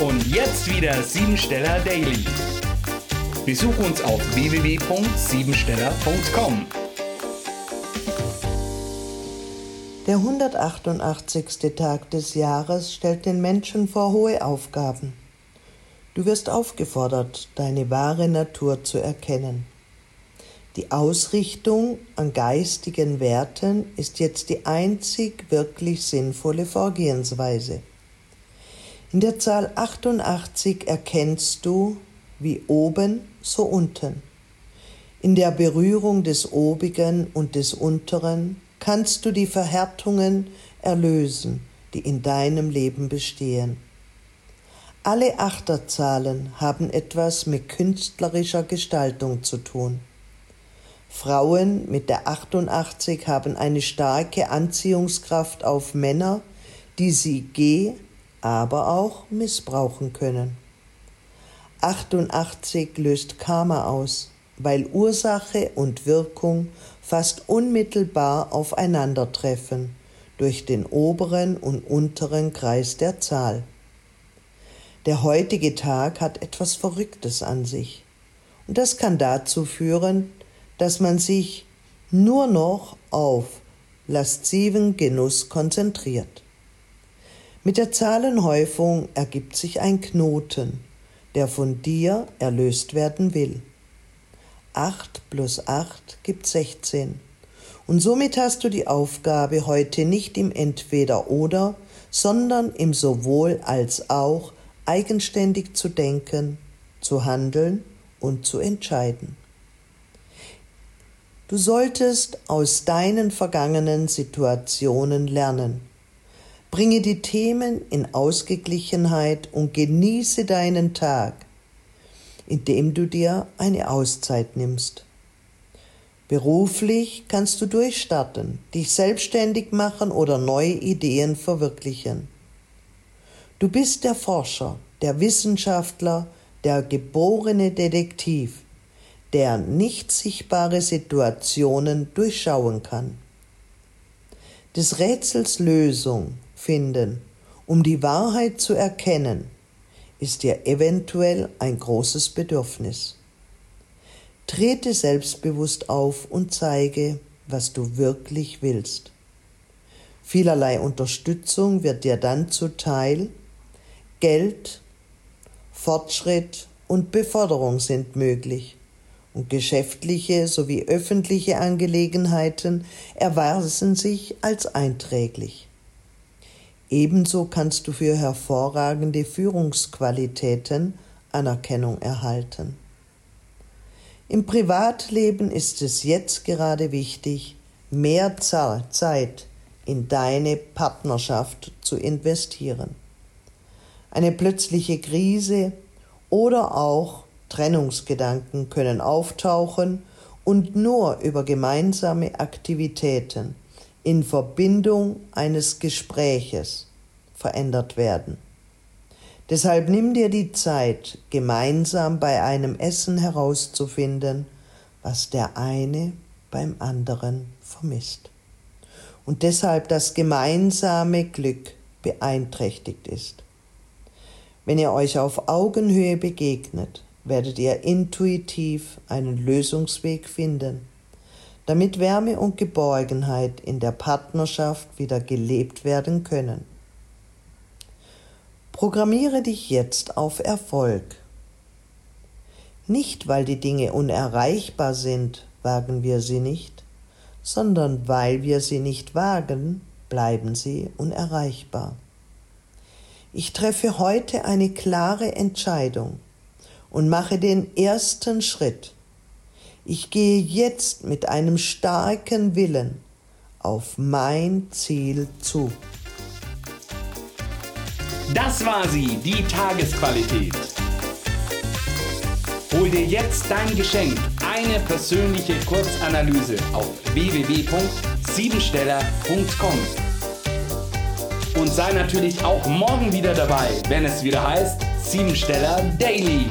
Und jetzt wieder Siebensteller Daily. Besuch uns auf www.siebensteller.com. Der 188. Tag des Jahres stellt den Menschen vor hohe Aufgaben. Du wirst aufgefordert, deine wahre Natur zu erkennen. Die Ausrichtung an geistigen Werten ist jetzt die einzig wirklich sinnvolle Vorgehensweise. In der Zahl 88 erkennst du, wie oben, so unten. In der Berührung des Obigen und des Unteren kannst du die Verhärtungen erlösen, die in deinem Leben bestehen. Alle Achterzahlen haben etwas mit künstlerischer Gestaltung zu tun. Frauen mit der 88 haben eine starke Anziehungskraft auf Männer, die sie geh, aber auch missbrauchen können. 88 löst Karma aus, weil Ursache und Wirkung fast unmittelbar aufeinandertreffen durch den oberen und unteren Kreis der Zahl. Der heutige Tag hat etwas Verrücktes an sich. Und das kann dazu führen, dass man sich nur noch auf lasziven Genuss konzentriert. Mit der Zahlenhäufung ergibt sich ein Knoten, der von dir erlöst werden will. 8 plus 8 gibt 16. Und somit hast du die Aufgabe, heute nicht im Entweder oder, sondern im sowohl als auch eigenständig zu denken, zu handeln und zu entscheiden. Du solltest aus deinen vergangenen Situationen lernen Bringe die Themen in Ausgeglichenheit und genieße deinen Tag, indem du dir eine Auszeit nimmst. Beruflich kannst du durchstarten, dich selbstständig machen oder neue Ideen verwirklichen. Du bist der Forscher, der Wissenschaftler, der geborene Detektiv, der nicht sichtbare Situationen durchschauen kann. Des Rätsels Lösung finden, um die Wahrheit zu erkennen, ist dir eventuell ein großes Bedürfnis. Trete selbstbewusst auf und zeige, was du wirklich willst. Vielerlei Unterstützung wird dir dann zuteil, Geld, Fortschritt und Beförderung sind möglich und geschäftliche sowie öffentliche Angelegenheiten erweisen sich als einträglich. Ebenso kannst du für hervorragende Führungsqualitäten Anerkennung erhalten. Im Privatleben ist es jetzt gerade wichtig, mehr Zeit in deine Partnerschaft zu investieren. Eine plötzliche Krise oder auch Trennungsgedanken können auftauchen und nur über gemeinsame Aktivitäten in Verbindung eines Gespräches verändert werden. Deshalb nimm dir die Zeit, gemeinsam bei einem Essen herauszufinden, was der eine beim anderen vermisst. Und deshalb das gemeinsame Glück beeinträchtigt ist. Wenn ihr euch auf Augenhöhe begegnet, werdet ihr intuitiv einen Lösungsweg finden damit Wärme und Geborgenheit in der Partnerschaft wieder gelebt werden können. Programmiere dich jetzt auf Erfolg. Nicht, weil die Dinge unerreichbar sind, wagen wir sie nicht, sondern weil wir sie nicht wagen, bleiben sie unerreichbar. Ich treffe heute eine klare Entscheidung und mache den ersten Schritt ich gehe jetzt mit einem starken Willen auf mein Ziel zu. Das war sie, die Tagesqualität. Hol dir jetzt dein Geschenk, eine persönliche Kurzanalyse auf www.siebensteller.com. Und sei natürlich auch morgen wieder dabei, wenn es wieder heißt Siebensteller Daily.